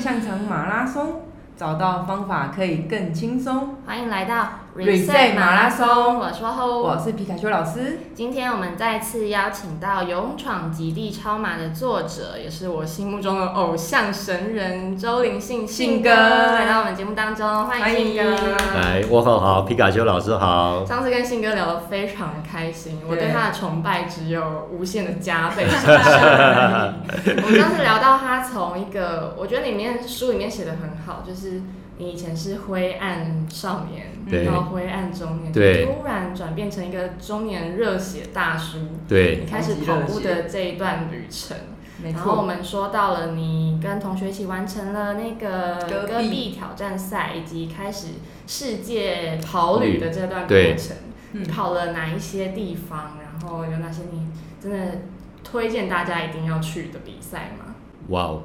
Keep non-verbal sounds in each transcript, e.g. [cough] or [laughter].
擅长马拉松，找到方法可以更轻松。欢迎来到 Reset 马拉松我说后，我是皮卡丘老师。今天我们再次邀请到《勇闯极地超马》的作者，也是我心目中的偶像神人周林信信哥来到我们节目当中，欢迎信哥。来，我好好，皮卡丘老师好。上次跟信哥聊得非常的开心，我对对他的崇拜只有无限的加倍。[laughs] 我们上次聊到他从一个，我觉得里面书里面写的很好，就是你以前是灰暗少年，对到灰暗中年，对突然转变成一个中年热血大叔，对你开始跑步的这一段旅程。然后我，们说到了你跟同学一起完成了那个戈壁挑战赛，以及开始世界跑旅的这段过程。嗯你跑了哪一些地方？然后有哪些你真的推荐大家一定要去的比赛吗？哇哦，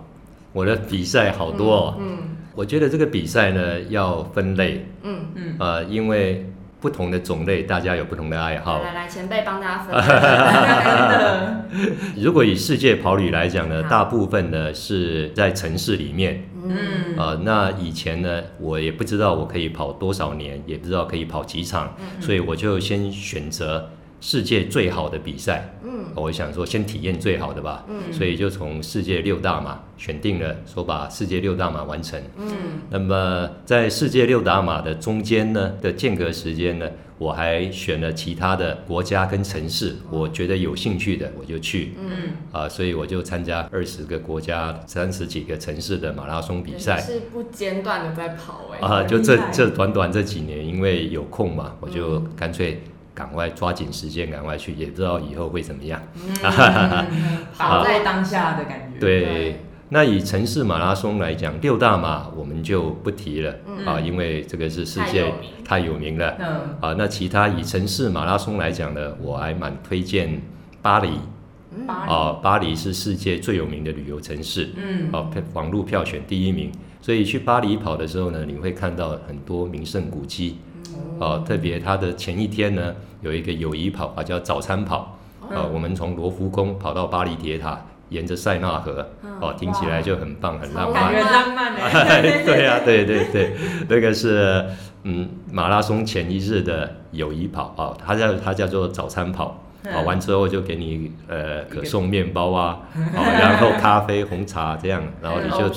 我的比赛好多哦。嗯我觉得这个比赛呢要分类，嗯。嗯，呃，因为不同的种类，大家有不同的爱嗯，好。来。来来，前辈帮大家分。[laughs] 如果以世界跑旅来讲呢，大部分呢是在城市里面。嗯。呃，那以前呢，我也不知道我可以跑多少年，也不知道可以跑几场，嗯。所以我就先选择世界最好的比赛。嗯我想说，先体验最好的吧。嗯所以就从世界六大马选定了，说把世界六大马完成。嗯那么在世界六大马的中间呢的间隔时间呢，我还选了其他的国家跟城市，我觉得有兴趣的我就去嗯，啊、所以我就参加二十个国家、三十几个城市的马拉松比赛。是不间断的在跑哎。啊，就这这短短这几年，因为有空嘛，我就嗯干脆赶快抓紧时间，赶快去，也不知道以后会怎么样。[laughs] 跑在当下的感觉。对对，那以城市马拉松来讲，六大马我们就不提了、嗯啊，因为这个是世界太有名了嗯，啊。那其他以城市马拉松来讲呢，我还蛮推荐巴黎嗯巴黎啊，巴黎是世界最有名的旅游城市。嗯，哦，票网络票选第一名，所以去巴黎跑的时候呢，你会看到很多名胜古迹哦，特别它的前一天呢，有一个友谊跑啊，叫早餐跑嗯啊，我们从罗浮宫跑到巴黎铁塔，沿着塞纳河哦，听起来就很棒，很浪漫感觉。浪漫 [laughs] [laughs] 哎。对呀、对对对，那个是嗯马拉松前一日的友谊跑啊，它叫它叫做早餐跑。跑完之后就给你呃可送面包啊，[laughs] 哦，然后咖啡、红茶这样，然后你就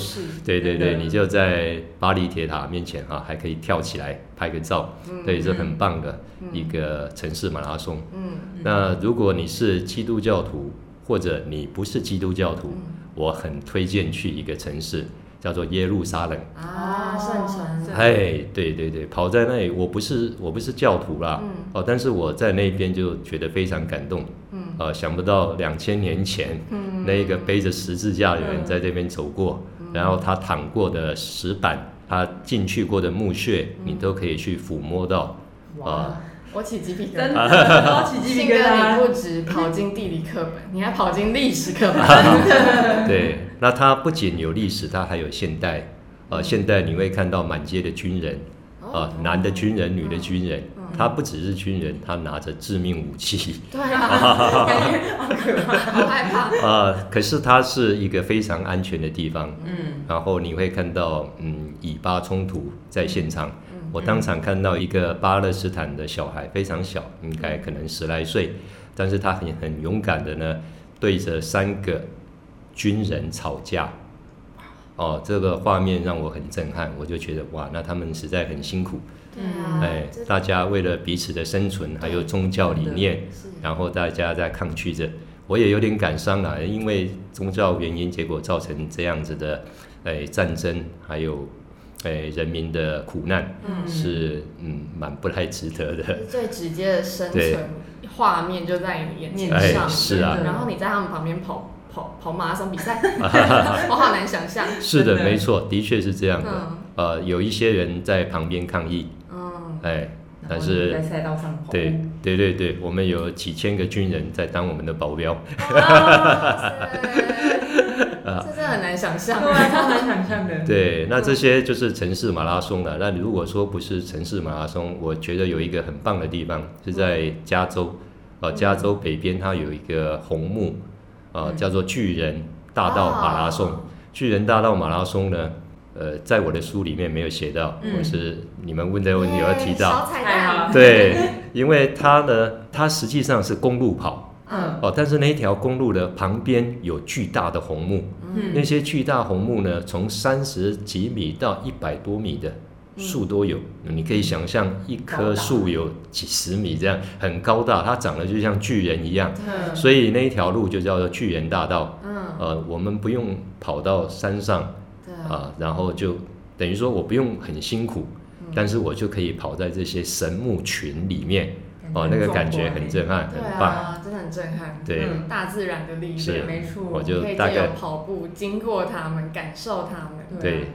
对对对，你就在巴黎铁塔面前啊，还可以跳起来拍个照，对，是很棒的一个城市马拉松。嗯。那如果你是基督教徒，或者你不是基督教徒，我很推荐去一个城市，叫做耶路撒冷。啊，圣城圣哎，对对对，跑在那里，我不是我不是教徒啦，嗯哦，但是我在那边就觉得非常感动。嗯呃，想不到两千年前，嗯那一个背着十字架的人在这边走过，然后他躺过的石板，他进去过的墓穴，你都可以去抚摸到。哇，啊，我起鸡皮疙瘩。的 [laughs] 超起鸡，皮疙瘩。[laughs] 你不止跑进地理课本，你还跑进历史课本。[laughs] 对，那它不仅有历史，它还有现代。呃，现在你会看到满街的军人，呃，男的军人，女的军人，他不只是军人，他拿着致命武器。对啊，感觉好可怕，好害怕。啊，[laughs] 可是它是一个非常安全的地方。嗯，然后你会看到，嗯，以巴冲突在现场。嗯我当场看到一个巴勒斯坦的小孩，非常小，应该可能十来岁，但是他很很勇敢的呢，对着三个军人吵架。哦，这个画面让我很震撼，我就觉得哇，那他们实在很辛苦。对啊，哎，大家为了彼此的生存，还有宗教理念，是然后大家在抗拒着，我也有点感伤啊，因为宗教原因，结果造成这样子的，哎，战争，还有，哎，人民的苦难，嗯是嗯蛮不太值得的。最直接的生存画面就在你眼前哎上，是啊然后你在他们旁边跑跑跑马拉松比赛，[laughs] 我好难想象。是的，没错，的确是这样的。嗯呃，有一些人在旁边抗议，嗯，哎，但是在是赛道上跑步，对对对对，我们有几千个军人在当我们的保镖。[laughs] 这真的很难想象。对啊，超难想象的。对，那这些就是城市马拉松了。那如果说不是城市马拉松，我觉得有一个很棒的地方是在加州，呃，加州北边它有一个红木，呃，嗯。叫做巨人大道马拉松。哦巨人大道马拉松呢，呃，在我的书里面没有写到，嗯。我是你们问这个问题我要提小到。彩蛋，对，因为它呢，它实际上是公路跑嗯。哦，但是那一条公路的旁边有巨大的红木，那嗯些巨大红木呢，从三十几米到一百多米的树都有。你可以想象，一棵树有几十米这样，很高大，它长得就像巨人一样。嗯所以那一条路就叫做巨人大道。嗯，呃，我们不用跑到山上对，啊、然后就等于说我不用很辛苦，嗯但是我就可以跑在这些神木群里面。哦，那个感觉很震撼，很对棒。啊，真的很震撼。对嗯大自然的力是量，没错，我就大概跑步经过他们，感受他们。对，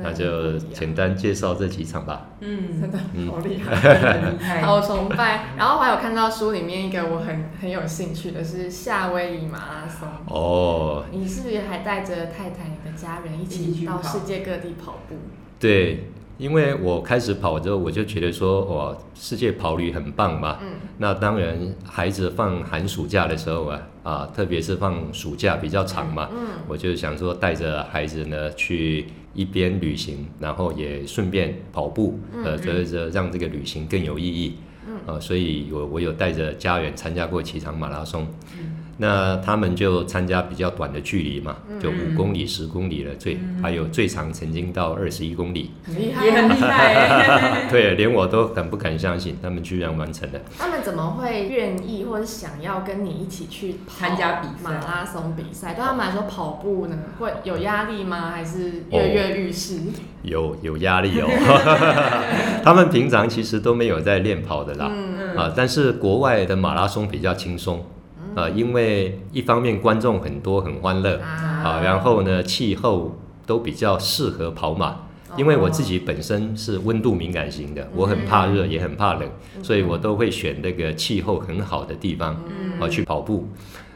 那就简单介绍这几场吧。嗯真，的嗯好厉害。[laughs] [laughs] 好崇拜，然后我还有看到书里面一个我很很有兴趣的是夏威夷马拉松。哦，你是不是还带着太太、你的家人一起到世界各地跑步？对，因为我开始跑之后，我就觉得说，哇，世界跑旅很棒嘛。嗯那当然，孩子放寒暑假的时候啊，啊，特别是放暑假比较长嘛，嗯我就想说带着孩子呢去一边旅行，然后也顺便跑步，呃，嗯。这这让这个旅行更有意义。嗯。呃，所以我我有带着家人参加过几场马拉松，嗯那他们就参加比较短的距离嘛，就五嗯公里、十公里了，最还有最长曾经到二十一公里，很厉害，也很厉害，对，[laughs] 连我都很不敢相信，他们居然完成了。他们怎么会愿意或者想要跟你一起去跑参加比赛？马拉松比赛？对他们来说，跑步呢会有压力吗？还是哦跃跃欲试？有有压力哦，[laughs] [laughs] 他们平常其实都没有在练跑的啦，嗯。啊，但是国外的马拉松比较轻松，啊，因为一方面观众很多很欢乐，啊，然后呢气候都比较适合跑马，因为我自己本身是温度敏感型的，我很怕热也很怕冷，所以我都会选那个气候很好的地方啊去跑步。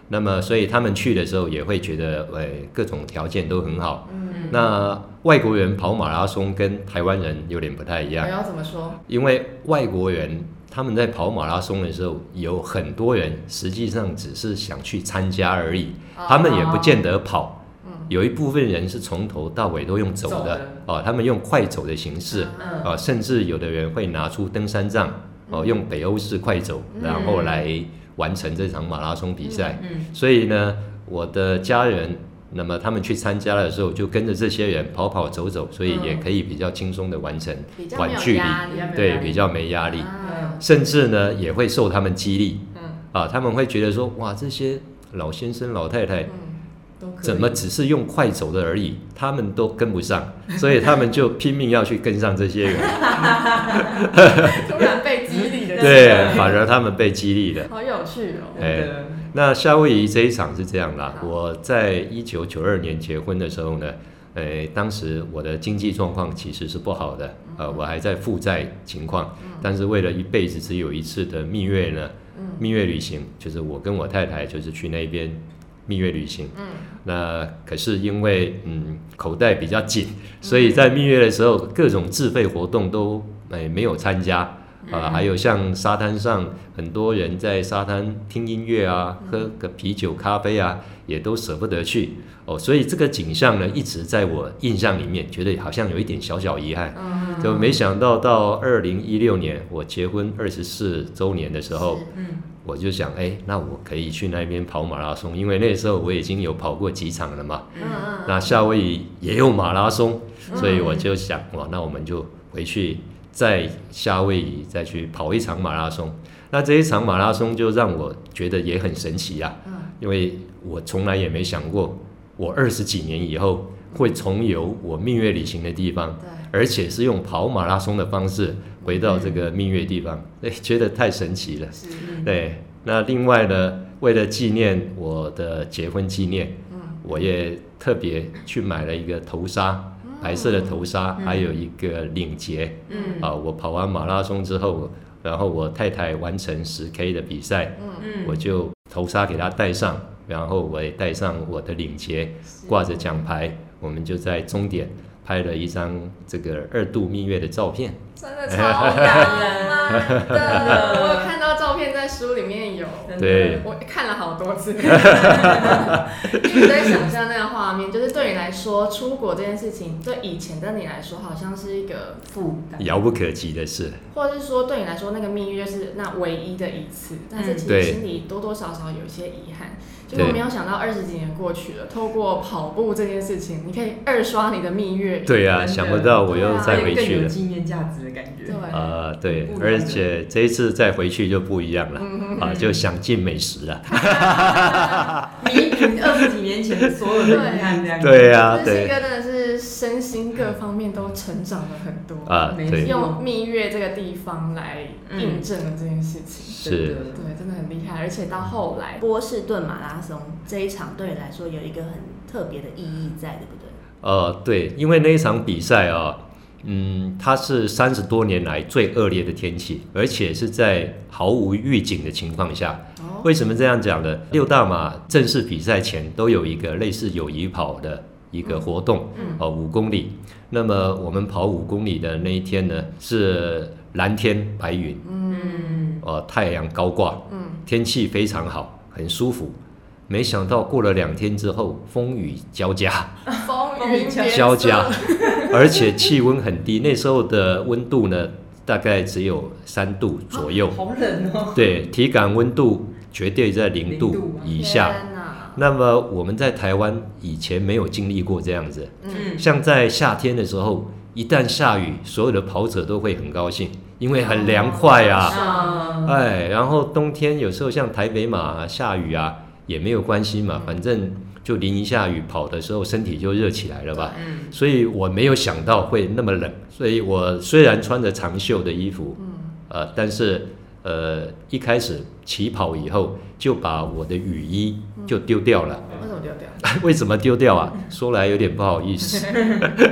那么，所以他们去的时候也会觉得，呃，各种条件都很好。嗯，那外国人跑马拉松跟台湾人有点不太一样我，要怎么说？因为外国人他们在跑马拉松的时候，有很多人实际上只是想去参加而已，他们也不见得跑。嗯。有一部分人是从头到尾都用走的走的。哦，他们用快走的形式嗯哦，甚至有的人会拿出登山杖哦，用北欧式快走，嗯然后来完成这场马拉松比赛。嗯。所以呢，我的家人，那么他们去参加的时候，就跟着这些人跑跑走走，所以也可以比较轻松的完成，比较有短距离压力，对，比较没压力，啊甚至呢也会受他们激励。嗯。啊，他们会觉得说，哇，这些老先生老太太怎么只是用快走的而已，他们都跟不上，所以他们就拼命要去跟上这些人，[laughs] 突然被激励。的，对，反而他们被激励了。好有趣哦。哎那夏威夷这一场是这样啦，我在一九九二年结婚的时候呢，呃，当时我的经济状况其实是不好的，呃，我还在负债情况，但是为了一辈子只有一次的蜜月呢，嗯蜜月旅行，就是我跟我太太就是去那边蜜月旅行。嗯那可是因为嗯口袋比较紧，所以在蜜月的时候各种自费活动都哎没有参加。啊，还有像沙滩上很多人在沙滩听音乐啊，喝个啤酒、咖啡啊，也都舍不得去哦，所以这个景象呢，一直在我印象里面，觉得好像有一点小小遗憾。嗯，就没想到到二零一六年我结婚二十四周年的时候，嗯我就想，哎，那我可以去那边跑马拉松，因为那时候我已经有跑过几场了嘛。嗯嗯，那夏威夷也有马拉松，嗯所以我就想，哇，那我们就回去在夏威夷再去跑一场马拉松。那这一场马拉松就让我觉得也很神奇啊，嗯。因为我从来也没想过，我二十几年以后会重游我蜜月旅行的地方，对，而且是用跑马拉松的方式回到这个蜜月地方，哎，觉得太神奇了。对，那另外呢，为了纪念我的结婚纪念，嗯。我也特别去买了一个头纱，白色的头纱，嗯。还有一个领结。嗯。啊，我跑完马拉松之后，然后我太太完成十 K 的比赛，嗯，嗯我就头纱给她戴上，然后我也戴上我的领结，挂着奖牌，我们就在终点拍了一张这个二度蜜月的照片。真的超感人啊！真的，[laughs] 我有看到照片在书里面有，对。我看了好多次，[laughs] [laughs] 象象那个画面，就是对你来说，出国这件事情，对以前的你来说，好像是一个负担。遥不可及的事。或者是说对你来说，那个蜜月是那唯一的一次，但是其实心里多多少少有一些遗憾。结果没有想到二十几年过去了，透过跑步这件事情，你可以二刷你的蜜月。对呀、真的想不到我又再回去了。纪念价值的感觉。对，呃，对而且这一次再回去就不一样了，嗯啊，就想尽美食了。[laughs] 弥补二十几年前所有的遗憾，这样。对呀、就是新对，哥真的是身心各方面都成长了很多。啊，没对，用蜜月这个地方来印证了这件事情。是真的对，真的很厉害，而且到后来，波士顿马拉松这一场对你来说有一个很特别的意义在，对不对？呃，对，因为那一场比赛啊，嗯，它是三十多年来最恶劣的天气，而且是在毫无预警的情况下。哦，为什么这样讲呢？六大马正式比赛前都有一个类似友谊跑的一个活动，嗯哦，五公里。那么我们跑五公里的那一天呢，是蓝天白云，嗯，呃，太阳高挂，嗯，天气非常好，很舒服。没想到过了两天之后，风雨交加，[laughs] 风雨交加，[laughs] 而且气温很低。那时候的温度呢，大概只有三度左右，好冷哦。对，体感温度绝对在零零度以下。那么我们在台湾以前没有经历过这样子，嗯，像在夏天的时候，一旦下雨，所有的跑者都会很高兴，因为很凉快啊。啊，哎，然后冬天有时候像台北马、啊、下雨啊，也没有关系嘛，反正就淋一下雨，跑的时候身体就热起来了吧。嗯，所以我没有想到会那么冷，所以我虽然穿着长袖的衣服，呃，但是呃一开始起跑以后就把我的雨衣就丢掉了。为什么丢掉？[laughs] 为什么丢掉啊？说来有点不好意思，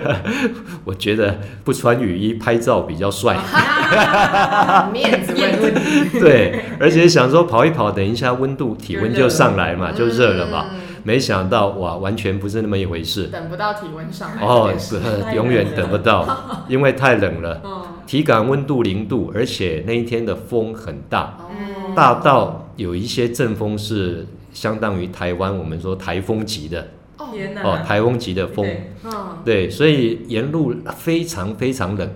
[laughs] 我觉得不穿雨衣拍照比较帅。[laughs] 面子问题，对，而且想说跑一跑，等一下温度体温就上来嘛，就热了嘛。嗯没想到哇，完全不是那么一回事。等不到体温上来哦这件，事不永远等不到，[laughs] 因为太冷了。嗯，体感温度零度，而且那一天的风很大，嗯大到有一些阵风是相当于台湾我们说台风级的哦，天哪！哦，台风级的风。对嗯，对，所以沿路非常非常冷，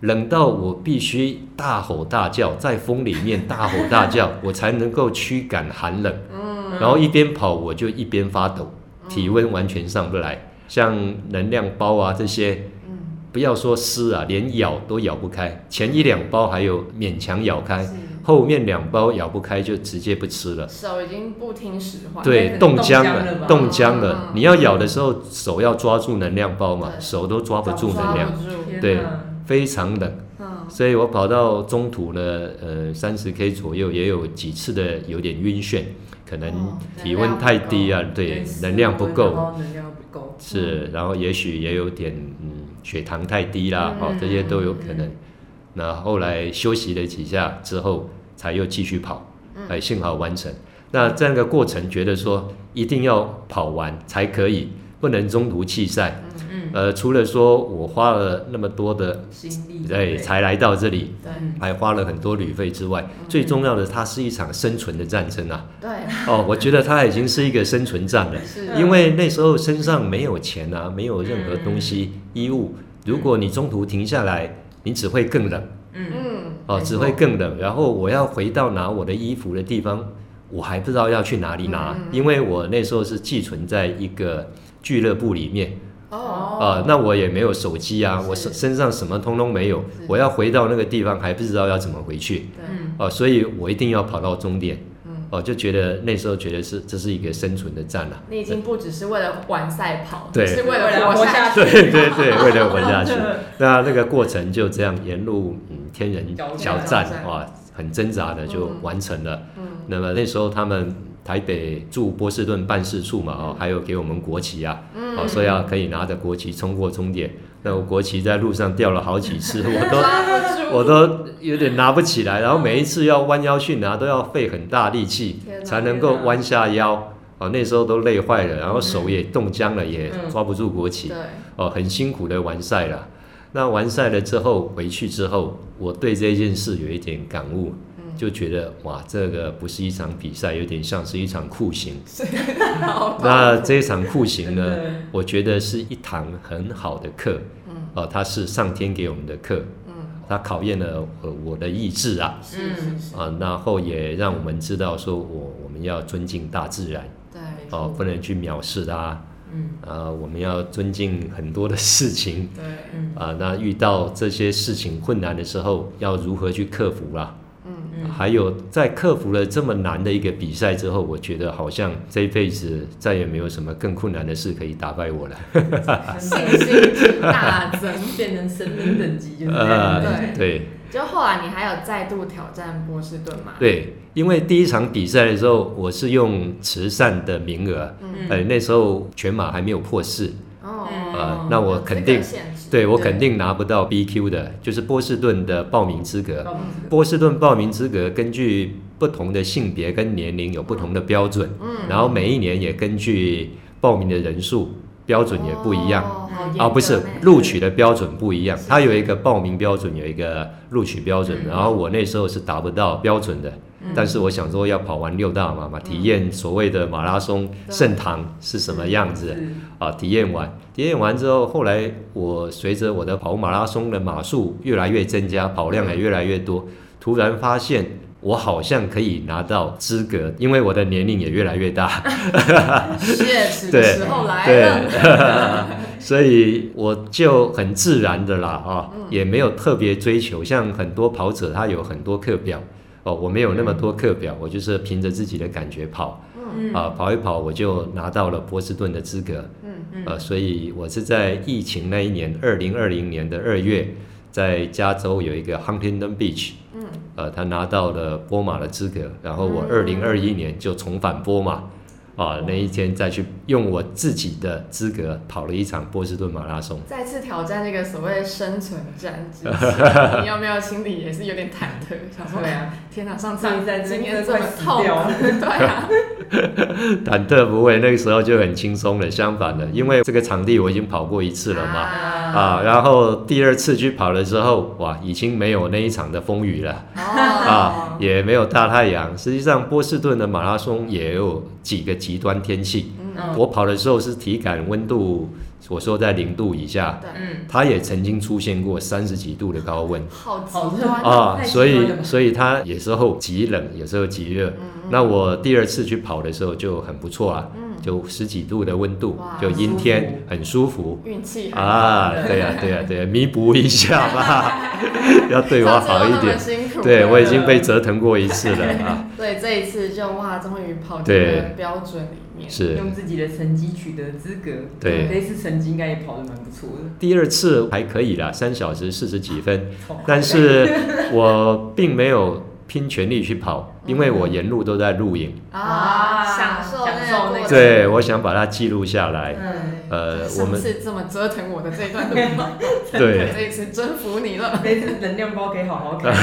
冷到我必须大吼大叫，在风里面大吼大叫，我才能够驱赶寒冷。嗯然后一边跑我就一边发抖，体温完全上不来。像能量包啊这些，嗯，不要说撕啊，连咬都咬不开。前一两包还有勉强咬开，是后面两包咬不开就直接不吃了。手已经不听使唤，对，冻僵了冻僵了嗯。你要咬的时候，手要抓住能量包嘛，手都抓不住能量，对非常冷。嗯，所以我跑到中途呢，呃，三十 K 左右，也有几次的有点晕眩，可能哦体温太低啊，对，能量不够，能量不够，是，然后也许也有点嗯血糖太低啦，嗯哦，这些都有可能。那后来休息了几下之后，才又继续跑，哎，幸好完成。那这样的过程，觉得说一定要跑完才可以，不能中途弃赛。嗯，呃，除了说我花了那么多的，心力对，才来到这里，还花了很多旅费之外，最重要的，它是一场生存的战争啊！对，哦，我觉得它已经是一个生存战了，是。因为那时候身上没有钱啊，没有任何东西衣物，如果你中途停下来，你只会更冷。嗯。嗯，哦，只会更冷。然后我要回到拿我的衣服的地方，我还不知道要去哪里拿，因为我那时候是寄存在一个俱乐部里面。哦，啊，那我也没有手机啊，我身身上什么通通没有，我要回到那个地方还不知道要怎么回去，哦、所以我一定要跑到终点，嗯，哦，就觉得那时候觉得是这是一个生存的战了、你已经不只是为了完赛跑，对是为为了了活下去对对对，为了活下去，[laughs] 那那个过程就这样沿路嗯天人交交战战哇，很挣扎的就完成了。嗯，那么那时候他们台北驻波士顿办事处嘛，哦，还有给我们国旗啊，哦，所以要可以拿着国旗冲过终点。那我国旗在路上掉了好几次，[laughs] 我都我都有点拿不起来，然后每一次要弯腰去拿，都要费很大力气才能够弯下腰。哦，那时候都累坏了，然后手也冻僵了，也嗯抓不住国旗。对，哦，很辛苦的完赛了。那完赛了之后，回去之后，我对这件事有一点感悟，嗯就觉得哇，这个不是一场比赛，有点像是一场酷刑。[laughs] 那这一场酷刑呢，我觉得是一堂很好的课，嗯。哦、它是上天给我们的课，嗯。它考验了呃我的意志啊，是是是，啊，然后也让我们知道说我我们要尊敬大自然，对，哦，不能去藐视它，嗯。啊，我们要尊敬很多的事情，对，嗯啊，那遇到这些事情困难的时候，要如何去克服啦？嗯嗯，还有在克服了这么难的一个比赛之后，我觉得好像这一辈子再也没有什么更困难的事可以打败我了。信心大增。变成神明等级就是这样。呃，对对就后来你还有再度挑战波士顿嘛？对，因为第一场比赛的时候，我是用慈善的名额，嗯，呃，那时候全马还没有破四，哦，呃，那我肯定对我肯定拿不到 BQ 的，就是波士顿的报名资格。波士顿报名资格根据不同的性别跟年龄有不同的标准，嗯，然后每一年也根据报名的人数标准也不一样。哦不是录取的标准不一样，它有一个报名标准，有一个录取标准。嗯然后我那时候是达不到标准的，嗯。但是我想说要跑完六大马嘛，体验所谓的马拉松对盛唐是什么样子。是啊？体验完，体验完之后，后来我随着我的跑马拉松的码数越来越增加，跑量也越来越多，突然发现。我好像可以拿到资格，因为我的年龄也越来越大，[laughs] 对。时候来了，对，[laughs] 所以我就很自然的啦啊，嗯也没有特别追求，像很多跑者他有很多课表哦，我没有那么多课表，我就是凭着自己的感觉跑嗯。啊，跑一跑我就拿到了波士顿的资格，嗯嗯。呃，所以我是在疫情那一年，二零二零年的二月，在加州有一个 Huntington Beach，嗯，呃，他拿到了波马的资格，然后我嗯。二零二一年就重返波马，啊，那一天再去用我自己的资格跑了一场波士顿马拉松。再次挑战那个所谓生存战之 [laughs] 前，你要不要心里也是有点忐忑，想说对啊，天哪，上次上一站今天这么痛掉了，对啊，[laughs] 忐忑不会，那个时候就很轻松了。相反的，因为这个场地我已经跑过一次了嘛，啊，然后第二次去跑的时候，哇，已经没有那一场的风雨了。哦，啊，也没有大太阳。实际上，波士顿的马拉松也有几个极端天气。嗯，我跑的时候是体感温度，我说在零度以下，对，嗯，它也曾经出现过三十几度的高温。好好极端啊，所以所以它有时候极冷，有时候极热。嗯。那我第二次去跑的时候就很不错啊，嗯，就十几度的温度，就阴天，很舒服。运气。很好啊，对呀、对呀、对呀、弥补一下吧，[laughs] 要对我好一点。辛苦。对，我已经被折腾过一次了啊。对这一次就哇，终于跑进对。了标准里面。是用自己的成绩取得资格。对这一次成绩应该也跑得蛮不错的。第二次还可以啦，三小时四十几分，[laughs] 但是我并没有拼全力去跑，因为我沿路都在录影，啊，啊享受享受那个那个过程。对，我想把它记录下来。嗯，呃，我上们是这么折腾我的这一段路，[laughs] 对。这一次征服你了。这次能量包可以好好看。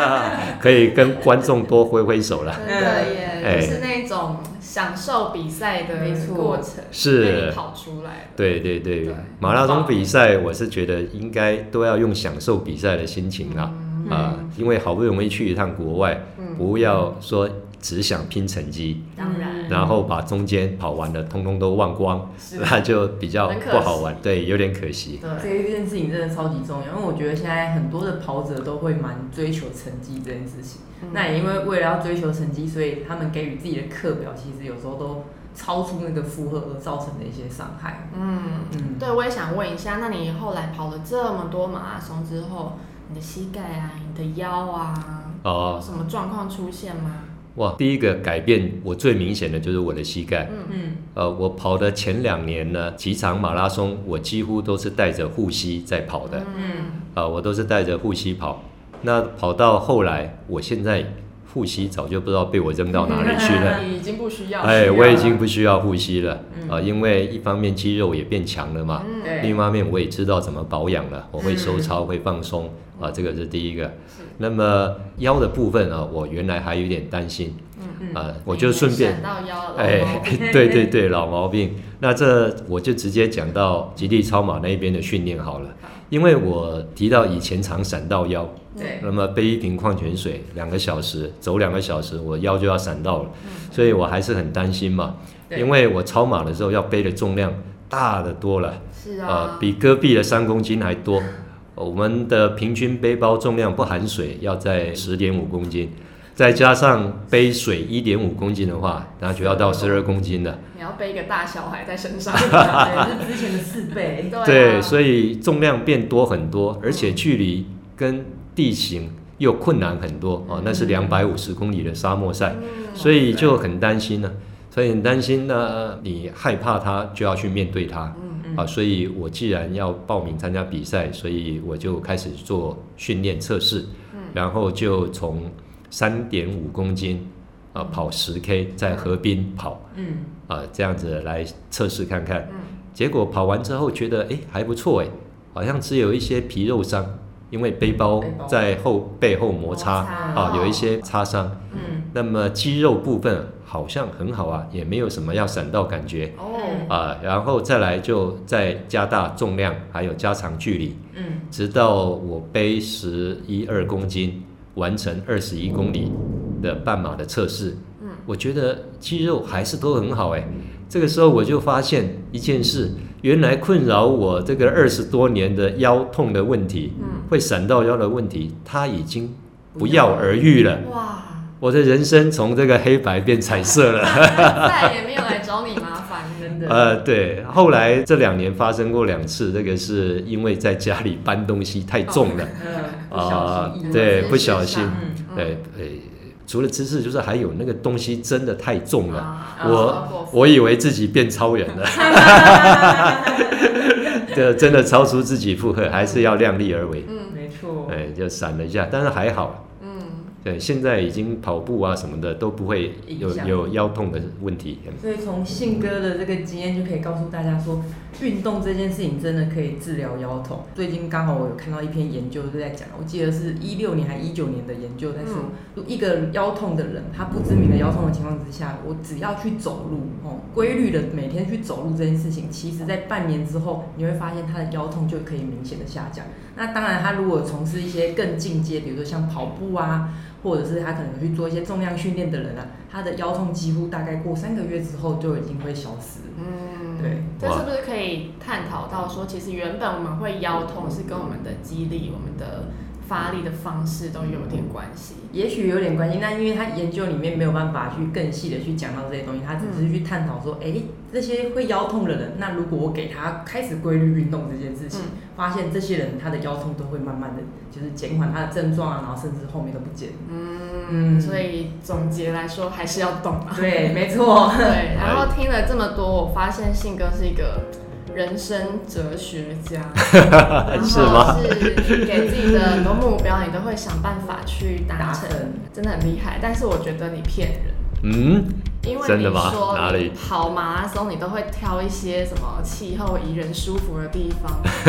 [laughs] 可以跟观众多挥挥手了。真的耶，哎。就是那种享受比赛的过程，是。跑出来的。对对对。对，马拉松比赛我是觉得应该都要用享受比赛的心情啦，嗯。啊，因为好不容易去一趟国外，嗯。不要说只想拼成绩，当然，然后把中间跑完的通通都忘光，那就比较不好玩，对，有点可惜。这对，一件事情真的超级重要，因为我觉得现在很多的跑者都会蛮追求成绩这件事情。嗯。那也因为为了要追求成绩，所以他们给予自己的课表，其实有时候都超出那个负荷而造成的一些伤害。嗯，嗯，对，我也想问一下，那你后来跑了这么多马拉松之后，你的膝盖啊，你的腰啊，有哦，什么状况出现吗？哇，第一个改变我最明显的就是我的膝盖。嗯。嗯。呃，我跑的前两年呢，几场马拉松我几乎都是带着护膝在跑的，嗯。啊、我都是带着护膝跑。那跑到后来，我现在护膝早就不知道被我扔到哪里去了。你 [laughs] 已经不需要。哎，我已经不需要护膝了。嗯。啊、因为一方面肌肉也变强了嘛，嗯，对。另一方面我也知道怎么保养了，我会收操，会放松啊，这个是第一个。那么腰的部分啊，我原来还有点担心。嗯。嗯。啊、我就顺便闪到腰，哎 [laughs] 对对对，老毛病。那这我就直接讲到极地超马那边的训练好了，因为我提到以前常闪到腰，对，那么背一瓶矿泉水两个小时，走两个小时，我腰就要闪到了，所以我还是很担心嘛，因为我超马的时候要背的重量大的多了，呃是啊，，比戈壁的三公斤还多。我们的平均背包重量不含水要在十点五公斤，再加上背水一点五公斤的话，那就要到十二公斤了。你要背一个大小孩在身上，[laughs] 对，是之前的四倍。对啊对，所以重量变多很多，而且距离跟地形又困难很多哦。那是两百五十公里的沙漠赛，嗯所以就很担心了。所以很担心呢，你害怕它就要去面对它。嗯啊，所以我既然要报名参加比赛，所以我就开始做训练测试，嗯然后就从三点五公斤啊跑十 K，在河滨跑嗯，啊这样子来测试看看。嗯结果跑完之后觉得哎还不错哎，好像只有一些皮肉伤，因为背包在后背后摩擦摩擦啊有一些擦伤。嗯，那么肌肉部分好像很好啊，也没有什么要闪到感觉。哦，啊，然后再来就再加大重量，还有加长距离，嗯，直到我背十一二公斤，完成二十一公里的半马的测试。嗯，我觉得肌肉还是都很好哎。这个时候我就发现一件事，原来困扰我这个二十多年的腰痛的问题，嗯，会闪到腰的问题，它已经不药而愈了。哇，我的人生从这个黑白变彩色了。再也没有来找你麻烦，真的。[laughs] 呃，对，后来这两年发生过两次，这个是因为在家里搬东西太重了，嗯，不小心意外对不小心。嗯，对，呃，除了姿势，就是还有那个东西真的太重了，啊我我以为自己变超人了，[laughs] 这真的超出自己负荷，还是要量力而为，嗯。没错。哎，就闪了一下，但是还好，嗯，对，现在已经跑步啊什么的都不会有有腰痛的问题，所以从信哥的这个经验就可以告诉大家说，运动这件事情真的可以治疗腰痛。最近刚好我有看到一篇研究是在讲，我记得是一六年还一九年的研究在说，如一个腰痛的人，他不知名的腰痛的情况之下，我只要去走路，哦，规律的每天去走路这件事情，其实在半年之后，你会发现他的腰痛就可以明显的下降。那当然，他如果从事一些更进阶，比如说像跑步啊，或者是他可能去做一些重量训练的人啊，他的腰痛几乎大概过三个月之后就已经会消失。嗯，对，这是不是可以探讨到说，其实原本我们会腰痛是跟我们的肌力、我们的发力的方式都有点关系？也许有点关系，那因为他研究里面没有办法去更细的去讲到这些东西，他只是去探讨说，哎、这些会腰痛的人，那如果我给他开始规律运动这件事情，嗯发现这些人他的腰痛都会慢慢的就是减缓他的症状啊，然后甚至后面都不见。嗯，所以总结来说还是要懂啊。对，没错。[laughs] 对，然后听了这么多，我发现信哥是一个人生哲学家，[laughs] 然是吗后是你给自己的很多目标，你都会想办法去达成真的很厉害。但是我觉得你骗人。嗯，因为你真的吗？说哪里？你跑马拉松，你都会挑一些什么气候宜人、舒服的地方，[laughs]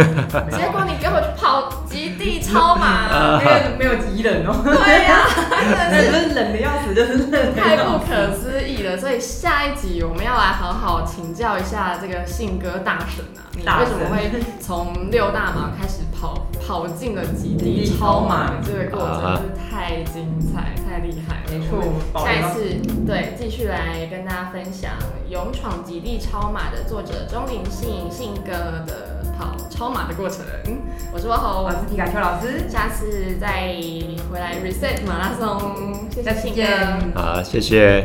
结果你给我去跑极地超马，[laughs] 没有没有极冷哦，对呀、那 [laughs] 真的是。冷的要死，就是冷太。不可思议了。所以下一集我们要来好好请教一下这个信哥大神啊，你为什么会从六大马开始跑跑进了极极地地超超马马？这个过程是太精彩、太厉害了。没错下一次对继续来跟大家分享《勇闯极地超马》的作者钟林信信哥的跑超马的过程。我是汪猴我，是皮卡丘老师，下次再回来 reset 马拉松，谢谢下次信见哥。好，谢谢。